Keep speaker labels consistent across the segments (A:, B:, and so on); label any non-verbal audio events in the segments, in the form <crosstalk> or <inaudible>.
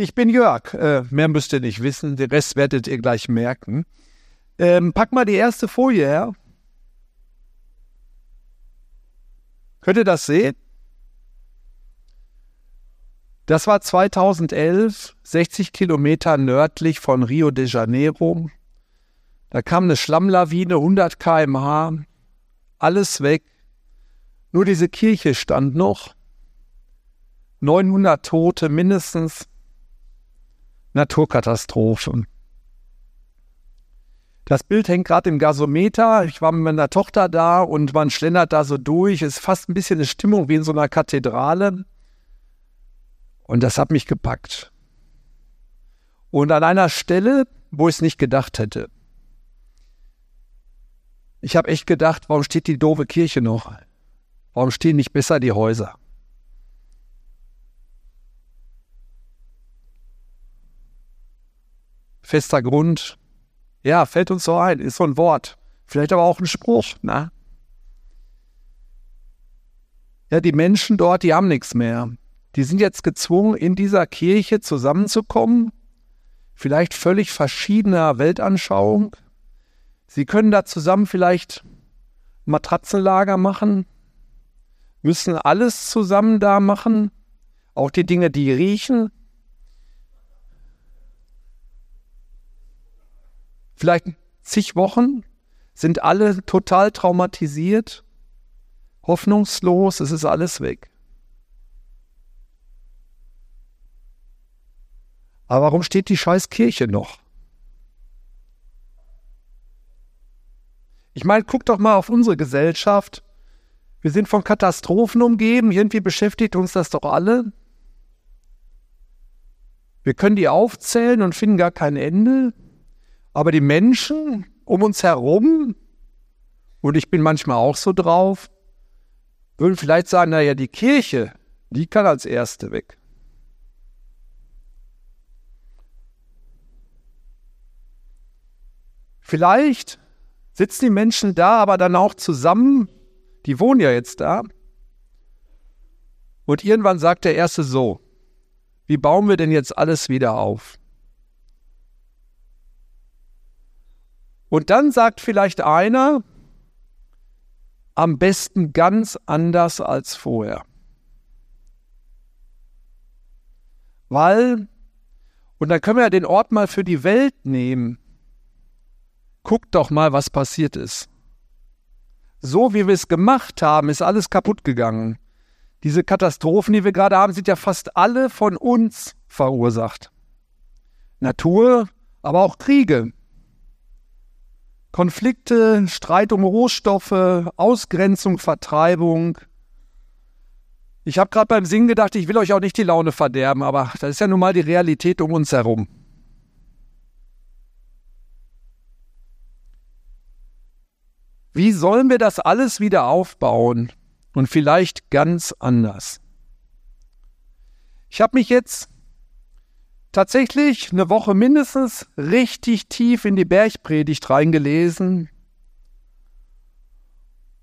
A: Ich bin Jörg. Äh, mehr müsst ihr nicht wissen. Den Rest werdet ihr gleich merken. Ähm, pack mal die erste Folie her. Könnt ihr das sehen? Das war 2011, 60 Kilometer nördlich von Rio de Janeiro. Da kam eine Schlammlawine, 100 km/h, alles weg. Nur diese Kirche stand noch. 900 Tote mindestens. Naturkatastrophe. Das Bild hängt gerade im Gasometer. Ich war mit meiner Tochter da und man schlendert da so durch. Es ist fast ein bisschen eine Stimmung wie in so einer Kathedrale. Und das hat mich gepackt. Und an einer Stelle, wo ich es nicht gedacht hätte. Ich habe echt gedacht, warum steht die doofe Kirche noch? Warum stehen nicht besser die Häuser? Fester Grund. Ja, fällt uns so ein, ist so ein Wort. Vielleicht aber auch ein Spruch, na? Ja, die Menschen dort, die haben nichts mehr die sind jetzt gezwungen, in dieser Kirche zusammenzukommen, vielleicht völlig verschiedener Weltanschauung. Sie können da zusammen vielleicht Matratzenlager machen, müssen alles zusammen da machen, auch die Dinge, die riechen. Vielleicht zig Wochen sind alle total traumatisiert, hoffnungslos, es ist alles weg. Aber warum steht die scheiß Kirche noch? Ich meine, guck doch mal auf unsere Gesellschaft. Wir sind von Katastrophen umgeben, irgendwie beschäftigt uns das doch alle. Wir können die aufzählen und finden gar kein Ende. Aber die Menschen um uns herum, und ich bin manchmal auch so drauf, würden vielleicht sagen, naja, die Kirche, die kann als erste weg. Vielleicht sitzen die Menschen da, aber dann auch zusammen. Die wohnen ja jetzt da. Und irgendwann sagt der Erste so, wie bauen wir denn jetzt alles wieder auf? Und dann sagt vielleicht einer, am besten ganz anders als vorher. Weil, und dann können wir ja den Ort mal für die Welt nehmen guckt doch mal, was passiert ist. So wie wir es gemacht haben, ist alles kaputt gegangen. Diese Katastrophen, die wir gerade haben, sind ja fast alle von uns verursacht. Natur, aber auch Kriege. Konflikte, Streit um Rohstoffe, Ausgrenzung, Vertreibung. Ich habe gerade beim Singen gedacht, ich will euch auch nicht die Laune verderben, aber das ist ja nun mal die Realität um uns herum. Wie sollen wir das alles wieder aufbauen und vielleicht ganz anders? Ich habe mich jetzt tatsächlich eine Woche mindestens richtig tief in die Bergpredigt reingelesen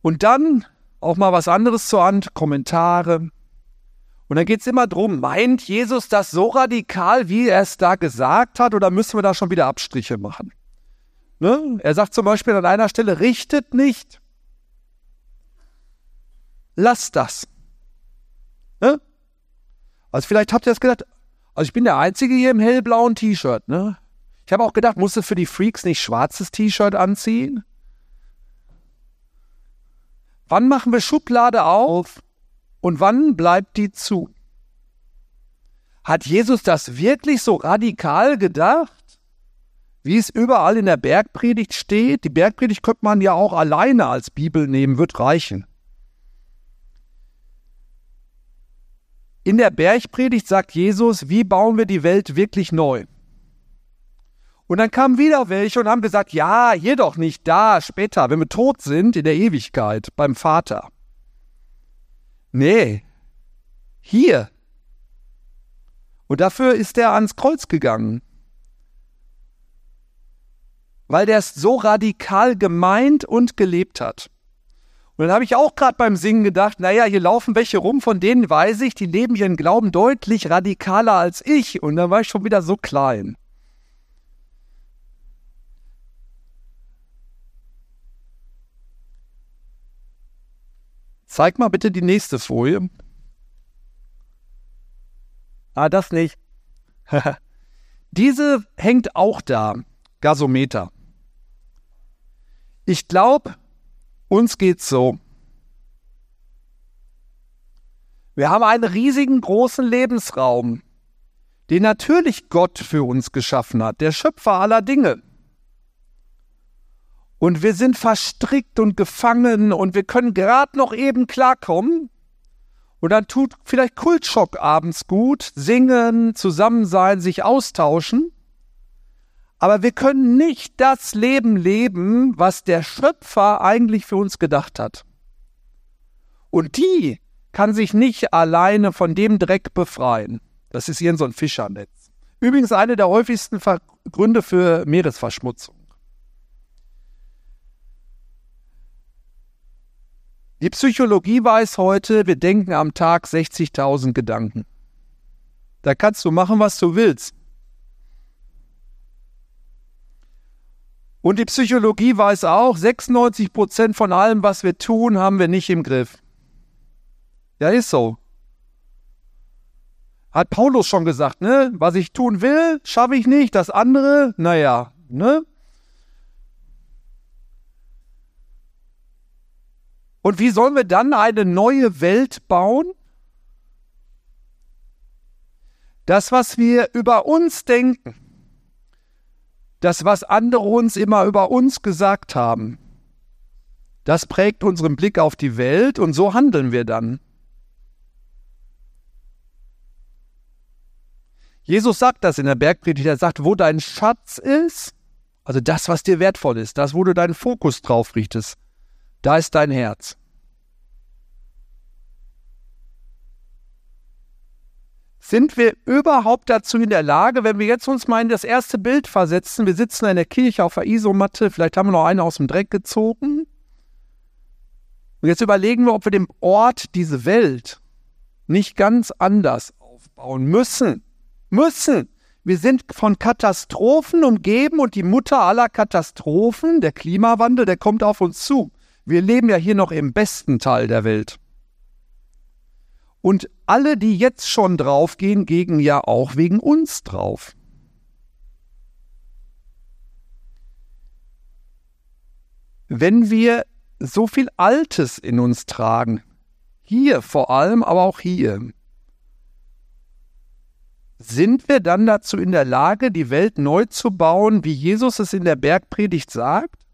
A: und dann auch mal was anderes zur Hand, Kommentare. Und dann geht es immer drum, meint Jesus das so radikal, wie er es da gesagt hat, oder müssen wir da schon wieder Abstriche machen? Ne? Er sagt zum Beispiel an einer Stelle, richtet nicht. Lasst das. Ne? Also vielleicht habt ihr das gedacht, also ich bin der Einzige hier im hellblauen T-Shirt. Ne? Ich habe auch gedacht, musst du für die Freaks nicht schwarzes T-Shirt anziehen? Wann machen wir Schublade auf und wann bleibt die zu? Hat Jesus das wirklich so radikal gedacht? wie es überall in der Bergpredigt steht. Die Bergpredigt könnte man ja auch alleine als Bibel nehmen, wird reichen. In der Bergpredigt sagt Jesus, wie bauen wir die Welt wirklich neu? Und dann kamen wieder welche und haben gesagt, ja, jedoch nicht da, später, wenn wir tot sind, in der Ewigkeit, beim Vater. Nee, hier. Und dafür ist er ans Kreuz gegangen weil der es so radikal gemeint und gelebt hat. Und dann habe ich auch gerade beim Singen gedacht, naja, hier laufen welche rum, von denen weiß ich, die leben ihren Glauben deutlich radikaler als ich. Und dann war ich schon wieder so klein. Zeig mal bitte die nächste Folie. Ah, das nicht. <laughs> Diese hängt auch da. Gasometer. Ich glaube, uns geht's so. Wir haben einen riesigen großen Lebensraum, den natürlich Gott für uns geschaffen hat, der Schöpfer aller Dinge. Und wir sind verstrickt und gefangen und wir können gerade noch eben klarkommen. Und dann tut vielleicht Kultschock abends gut, singen, zusammen sein, sich austauschen. Aber wir können nicht das Leben leben, was der Schöpfer eigentlich für uns gedacht hat. Und die kann sich nicht alleine von dem Dreck befreien. Das ist hier so ein Fischernetz. Übrigens eine der häufigsten Gründe für Meeresverschmutzung. Die Psychologie weiß heute, wir denken am Tag 60.000 Gedanken. Da kannst du machen, was du willst. Und die Psychologie weiß auch, 96 Prozent von allem, was wir tun, haben wir nicht im Griff. Ja, ist so. Hat Paulus schon gesagt, ne? Was ich tun will, schaffe ich nicht. Das andere, naja, ne? Und wie sollen wir dann eine neue Welt bauen? Das, was wir über uns denken, das, was andere uns immer über uns gesagt haben, das prägt unseren Blick auf die Welt und so handeln wir dann. Jesus sagt das in der Bergpredigt, er sagt, wo dein Schatz ist, also das, was dir wertvoll ist, das, wo du deinen Fokus drauf richtest, da ist dein Herz. Sind wir überhaupt dazu in der Lage, wenn wir jetzt uns mal in das erste Bild versetzen, wir sitzen in der Kirche auf der Isomatte, vielleicht haben wir noch eine aus dem Dreck gezogen. Und jetzt überlegen wir, ob wir dem Ort, diese Welt, nicht ganz anders aufbauen müssen. Müssen. Wir sind von Katastrophen umgeben und die Mutter aller Katastrophen, der Klimawandel, der kommt auf uns zu. Wir leben ja hier noch im besten Teil der Welt. Und alle, die jetzt schon draufgehen, gehen ja auch wegen uns drauf. Wenn wir so viel Altes in uns tragen, hier vor allem, aber auch hier, sind wir dann dazu in der Lage, die Welt neu zu bauen, wie Jesus es in der Bergpredigt sagt?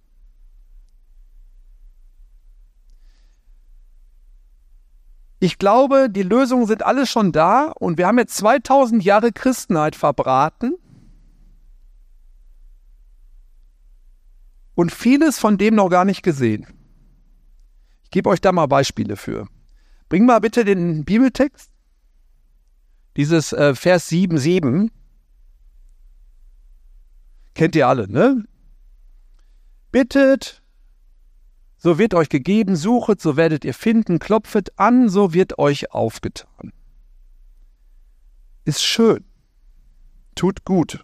A: Ich glaube, die Lösungen sind alle schon da und wir haben jetzt 2000 Jahre Christenheit verbraten. Und vieles von dem noch gar nicht gesehen. Ich gebe euch da mal Beispiele für. Bring mal bitte den Bibeltext. Dieses äh, Vers 7, 7. Kennt ihr alle, ne? Bittet, so wird euch gegeben, suchet, so werdet ihr finden, klopfet an, so wird euch aufgetan. Ist schön. Tut gut.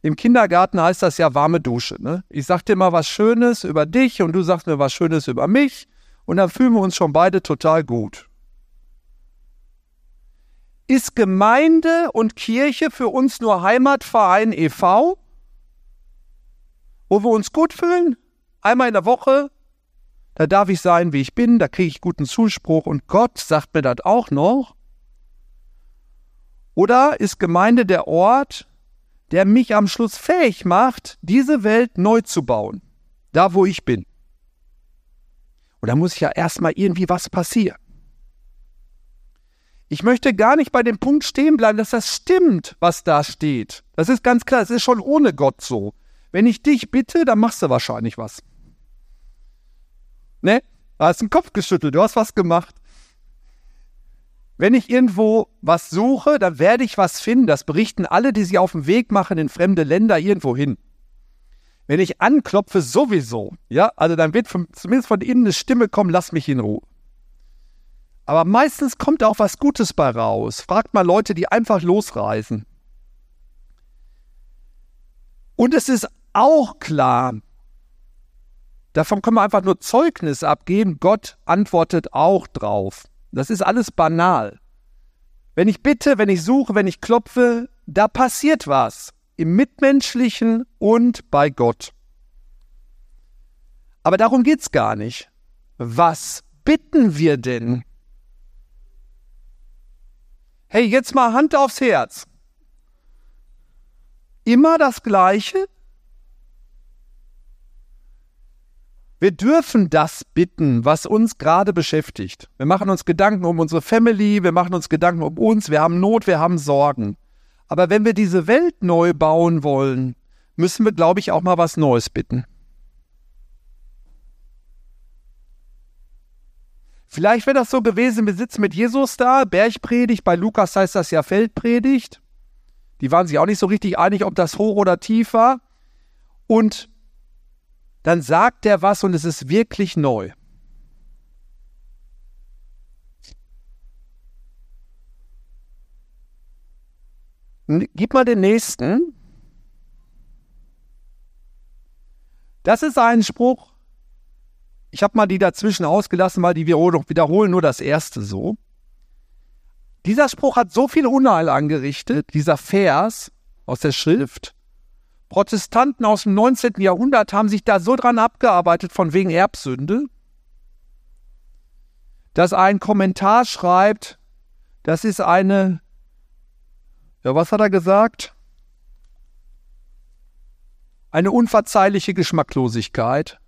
A: Im Kindergarten heißt das ja warme Dusche. Ne? Ich sag dir mal was Schönes über dich und du sagst mir was Schönes über mich und dann fühlen wir uns schon beide total gut. Ist Gemeinde und Kirche für uns nur Heimatverein e.V., wo wir uns gut fühlen? Einmal in der Woche da darf ich sein, wie ich bin, da kriege ich guten Zuspruch und Gott sagt mir das auch noch. Oder ist Gemeinde der Ort, der mich am Schluss fähig macht, diese Welt neu zu bauen, da wo ich bin? Und da muss ja erstmal irgendwie was passieren. Ich möchte gar nicht bei dem Punkt stehen bleiben, dass das stimmt, was da steht. Das ist ganz klar, es ist schon ohne Gott so. Wenn ich dich bitte, dann machst du wahrscheinlich was. Ne? Du hast den Kopf geschüttelt, du hast was gemacht. Wenn ich irgendwo was suche, dann werde ich was finden. Das berichten alle, die sich auf den Weg machen in fremde Länder irgendwo hin. Wenn ich anklopfe, sowieso. Ja, also dann wird von, zumindest von innen eine Stimme kommen, lass mich in Ruhe. Aber meistens kommt auch was Gutes bei raus. Fragt mal Leute, die einfach losreisen. Und es ist auch klar, davon können wir einfach nur Zeugnis abgeben, Gott antwortet auch drauf. Das ist alles banal. Wenn ich bitte, wenn ich suche, wenn ich klopfe, da passiert was im Mitmenschlichen und bei Gott. Aber darum geht's gar nicht. Was bitten wir denn? Hey, jetzt mal Hand aufs Herz. Immer das Gleiche? Wir dürfen das bitten, was uns gerade beschäftigt. Wir machen uns Gedanken um unsere Family, wir machen uns Gedanken um uns, wir haben Not, wir haben Sorgen. Aber wenn wir diese Welt neu bauen wollen, müssen wir, glaube ich, auch mal was Neues bitten. Vielleicht wäre das so gewesen, wir sitzen mit Jesus da, Bergpredigt, bei Lukas heißt das ja Feldpredigt. Die waren sich auch nicht so richtig einig, ob das hoch oder tief war. Und dann sagt er was und es ist wirklich neu. Gib mal den nächsten. Das ist ein Spruch. Ich habe mal die dazwischen ausgelassen, weil die wir wiederholen nur das erste so. Dieser Spruch hat so viel Unheil angerichtet, dieser Vers aus der Schrift, Protestanten aus dem 19. Jahrhundert haben sich da so dran abgearbeitet, von wegen Erbsünde, dass ein Kommentar schreibt, das ist eine, ja, was hat er gesagt? Eine unverzeihliche Geschmacklosigkeit,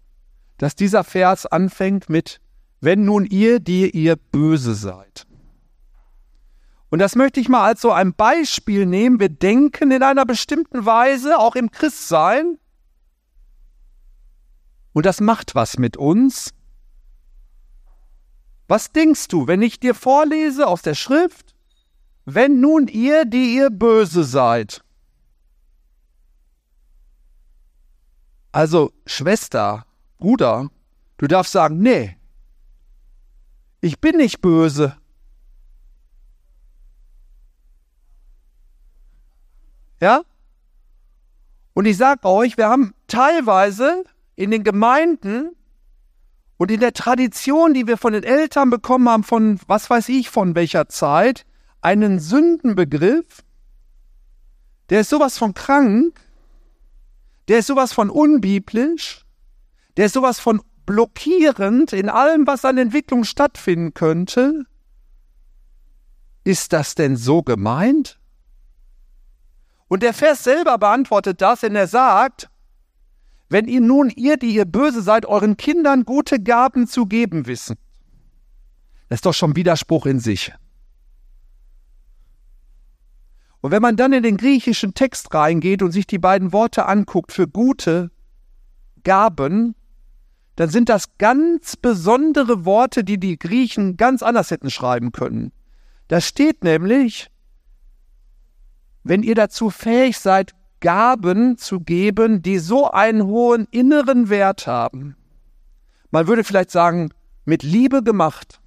A: dass dieser Vers anfängt mit, wenn nun ihr, die ihr böse seid. Und das möchte ich mal als so ein Beispiel nehmen. Wir denken in einer bestimmten Weise, auch im Christsein. Und das macht was mit uns. Was denkst du, wenn ich dir vorlese aus der Schrift? Wenn nun ihr, die ihr böse seid. Also Schwester, Bruder, du darfst sagen, nee, ich bin nicht böse. Ja? Und ich sage euch, wir haben teilweise in den Gemeinden und in der Tradition, die wir von den Eltern bekommen haben, von was weiß ich von welcher Zeit, einen Sündenbegriff, der ist sowas von krank, der ist sowas von unbiblisch, der ist sowas von blockierend in allem, was an Entwicklung stattfinden könnte. Ist das denn so gemeint? Und der Vers selber beantwortet das, denn er sagt, wenn ihr nun ihr, die ihr böse seid, euren Kindern gute Gaben zu geben wissen. Das ist doch schon Widerspruch in sich. Und wenn man dann in den griechischen Text reingeht und sich die beiden Worte anguckt für gute Gaben, dann sind das ganz besondere Worte, die die Griechen ganz anders hätten schreiben können. Da steht nämlich, wenn ihr dazu fähig seid, Gaben zu geben, die so einen hohen inneren Wert haben. Man würde vielleicht sagen, mit Liebe gemacht,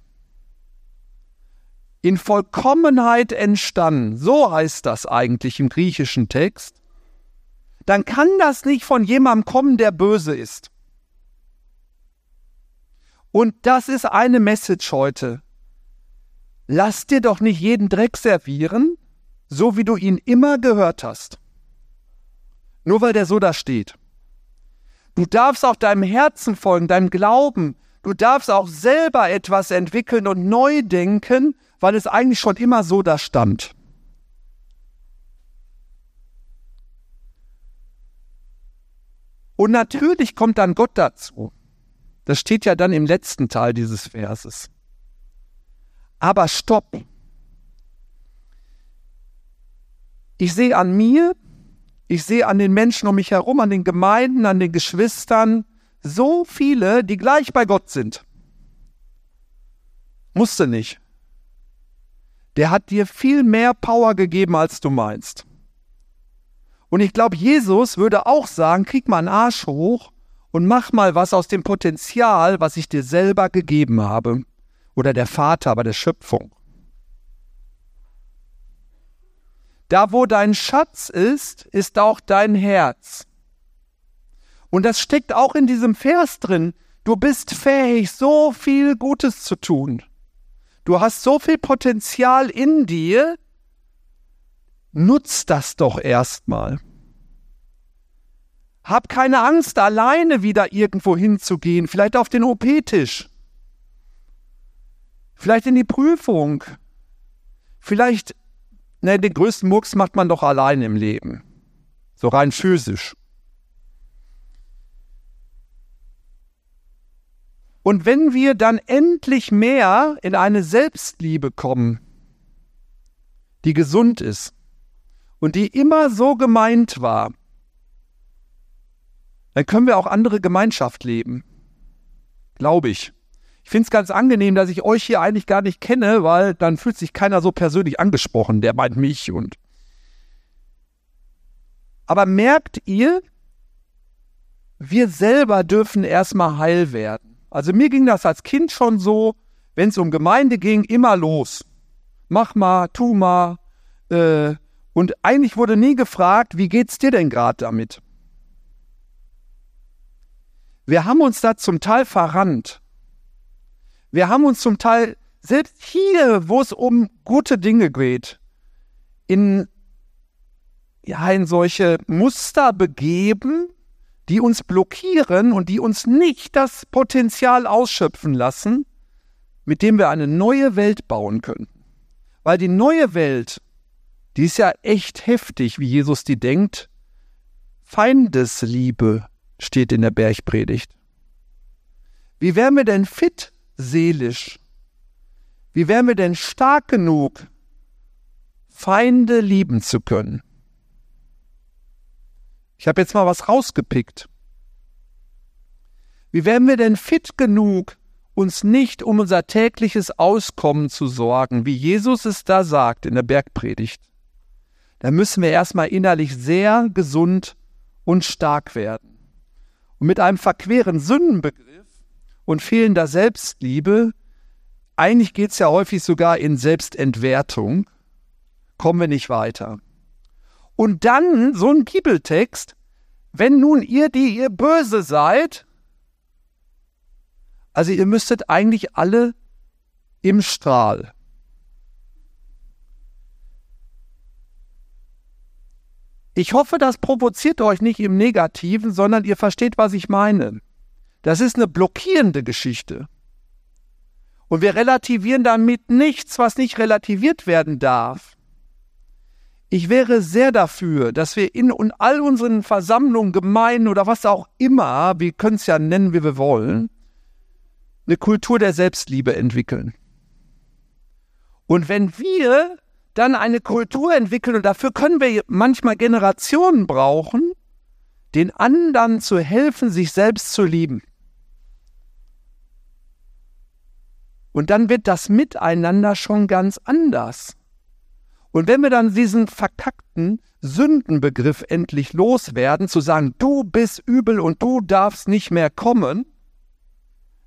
A: in Vollkommenheit entstanden, so heißt das eigentlich im griechischen Text, dann kann das nicht von jemandem kommen, der böse ist. Und das ist eine Message heute. Lass dir doch nicht jeden Dreck servieren, so wie du ihn immer gehört hast. Nur weil der so da steht. Du darfst auch deinem Herzen folgen, deinem Glauben. Du darfst auch selber etwas entwickeln und neu denken, weil es eigentlich schon immer so da stand. Und natürlich kommt dann Gott dazu. Das steht ja dann im letzten Teil dieses Verses. Aber stopp. Ich sehe an mir, ich sehe an den Menschen um mich herum, an den Gemeinden, an den Geschwistern, so viele, die gleich bei Gott sind. Musste nicht. Der hat dir viel mehr Power gegeben, als du meinst. Und ich glaube, Jesus würde auch sagen, krieg mal einen Arsch hoch und mach mal was aus dem Potenzial, was ich dir selber gegeben habe. Oder der Vater bei der Schöpfung. Da, wo dein Schatz ist, ist auch dein Herz. Und das steckt auch in diesem Vers drin. Du bist fähig, so viel Gutes zu tun. Du hast so viel Potenzial in dir. Nutz das doch erstmal. Hab keine Angst, alleine wieder irgendwo hinzugehen, vielleicht auf den OP-Tisch, vielleicht in die Prüfung, vielleicht, ne, den größten Murks macht man doch allein im Leben, so rein physisch. Und wenn wir dann endlich mehr in eine Selbstliebe kommen, die gesund ist und die immer so gemeint war, dann können wir auch andere Gemeinschaft leben. Glaube ich. Ich finde es ganz angenehm, dass ich euch hier eigentlich gar nicht kenne, weil dann fühlt sich keiner so persönlich angesprochen, der meint mich und. Aber merkt ihr, wir selber dürfen erstmal heil werden. Also mir ging das als Kind schon so, wenn es um Gemeinde ging, immer los. Mach mal, tu mal. Äh, und eigentlich wurde nie gefragt, wie geht's dir denn gerade damit? Wir haben uns da zum Teil verrannt. Wir haben uns zum Teil, selbst hier, wo es um gute Dinge geht, in, ja, in solche Muster begeben, die uns blockieren und die uns nicht das Potenzial ausschöpfen lassen, mit dem wir eine neue Welt bauen können. Weil die neue Welt, die ist ja echt heftig, wie Jesus die denkt. Feindesliebe steht in der Bergpredigt. Wie wären wir denn fit seelisch? Wie wären wir denn stark genug, Feinde lieben zu können? Ich habe jetzt mal was rausgepickt. Wie werden wir denn fit genug, uns nicht um unser tägliches Auskommen zu sorgen, wie Jesus es da sagt in der Bergpredigt? Da müssen wir erstmal innerlich sehr gesund und stark werden. Und mit einem verqueren Sündenbegriff und fehlender Selbstliebe, eigentlich geht es ja häufig sogar in Selbstentwertung, kommen wir nicht weiter. Und dann so ein Bibeltext, wenn nun ihr, die ihr böse seid, also ihr müsstet eigentlich alle im Strahl. Ich hoffe, das provoziert euch nicht im Negativen, sondern ihr versteht, was ich meine. Das ist eine blockierende Geschichte. Und wir relativieren damit nichts, was nicht relativiert werden darf. Ich wäre sehr dafür, dass wir in all unseren Versammlungen, Gemeinden oder was auch immer, wir können es ja nennen, wie wir wollen, eine Kultur der Selbstliebe entwickeln. Und wenn wir dann eine Kultur entwickeln, und dafür können wir manchmal Generationen brauchen, den anderen zu helfen, sich selbst zu lieben. Und dann wird das Miteinander schon ganz anders. Und wenn wir dann diesen verkackten Sündenbegriff endlich loswerden, zu sagen, du bist übel und du darfst nicht mehr kommen,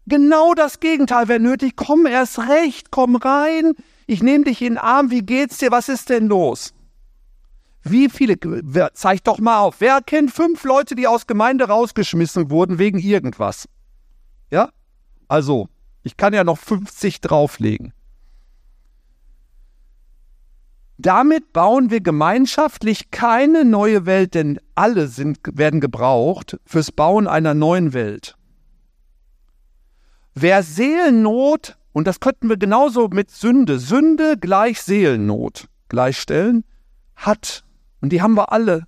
A: genau das Gegenteil wäre nötig. Komm erst recht, komm rein, ich nehme dich in den Arm, wie geht's dir, was ist denn los? Wie viele, zeig doch mal auf, wer kennt fünf Leute, die aus Gemeinde rausgeschmissen wurden wegen irgendwas? Ja? Also, ich kann ja noch 50 drauflegen. Damit bauen wir gemeinschaftlich keine neue Welt, denn alle sind, werden gebraucht fürs Bauen einer neuen Welt. Wer Seelennot, und das könnten wir genauso mit Sünde, Sünde gleich Seelennot gleichstellen, hat, und die haben wir alle,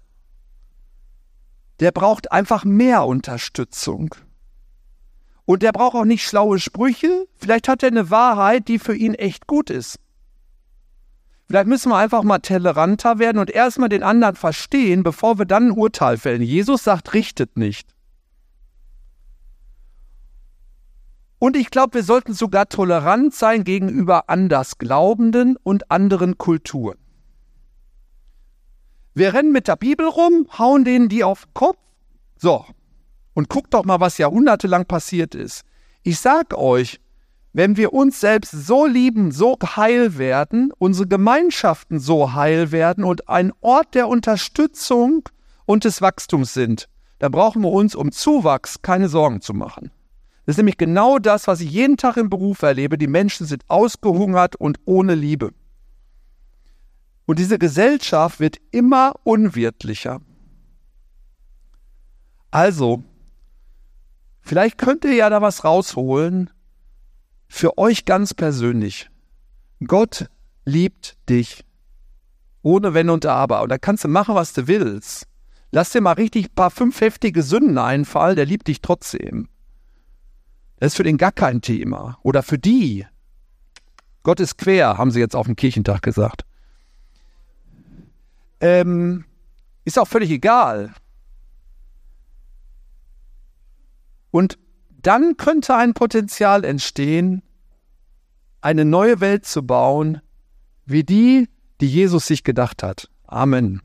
A: der braucht einfach mehr Unterstützung. Und der braucht auch nicht schlaue Sprüche, vielleicht hat er eine Wahrheit, die für ihn echt gut ist. Vielleicht müssen wir einfach mal toleranter werden und erstmal den anderen verstehen, bevor wir dann ein Urteil fällen. Jesus sagt, richtet nicht. Und ich glaube, wir sollten sogar tolerant sein gegenüber Andersglaubenden und anderen Kulturen. Wir rennen mit der Bibel rum, hauen denen die auf den Kopf. So. Und guckt doch mal, was jahrhundertelang passiert ist. Ich sag euch, wenn wir uns selbst so lieben, so heil werden, unsere Gemeinschaften so heil werden und ein Ort der Unterstützung und des Wachstums sind, dann brauchen wir uns um Zuwachs keine Sorgen zu machen. Das ist nämlich genau das, was ich jeden Tag im Beruf erlebe. Die Menschen sind ausgehungert und ohne Liebe. Und diese Gesellschaft wird immer unwirtlicher. Also, vielleicht könnt ihr ja da was rausholen für euch ganz persönlich. Gott liebt dich. Ohne Wenn und Aber. Und da kannst du machen, was du willst. Lass dir mal richtig ein paar fünf heftige Sünden einfallen, der liebt dich trotzdem. Das ist für den gar kein Thema. Oder für die. Gott ist quer, haben sie jetzt auf dem Kirchentag gesagt. Ähm, ist auch völlig egal. Und dann könnte ein Potenzial entstehen, eine neue Welt zu bauen, wie die, die Jesus sich gedacht hat. Amen.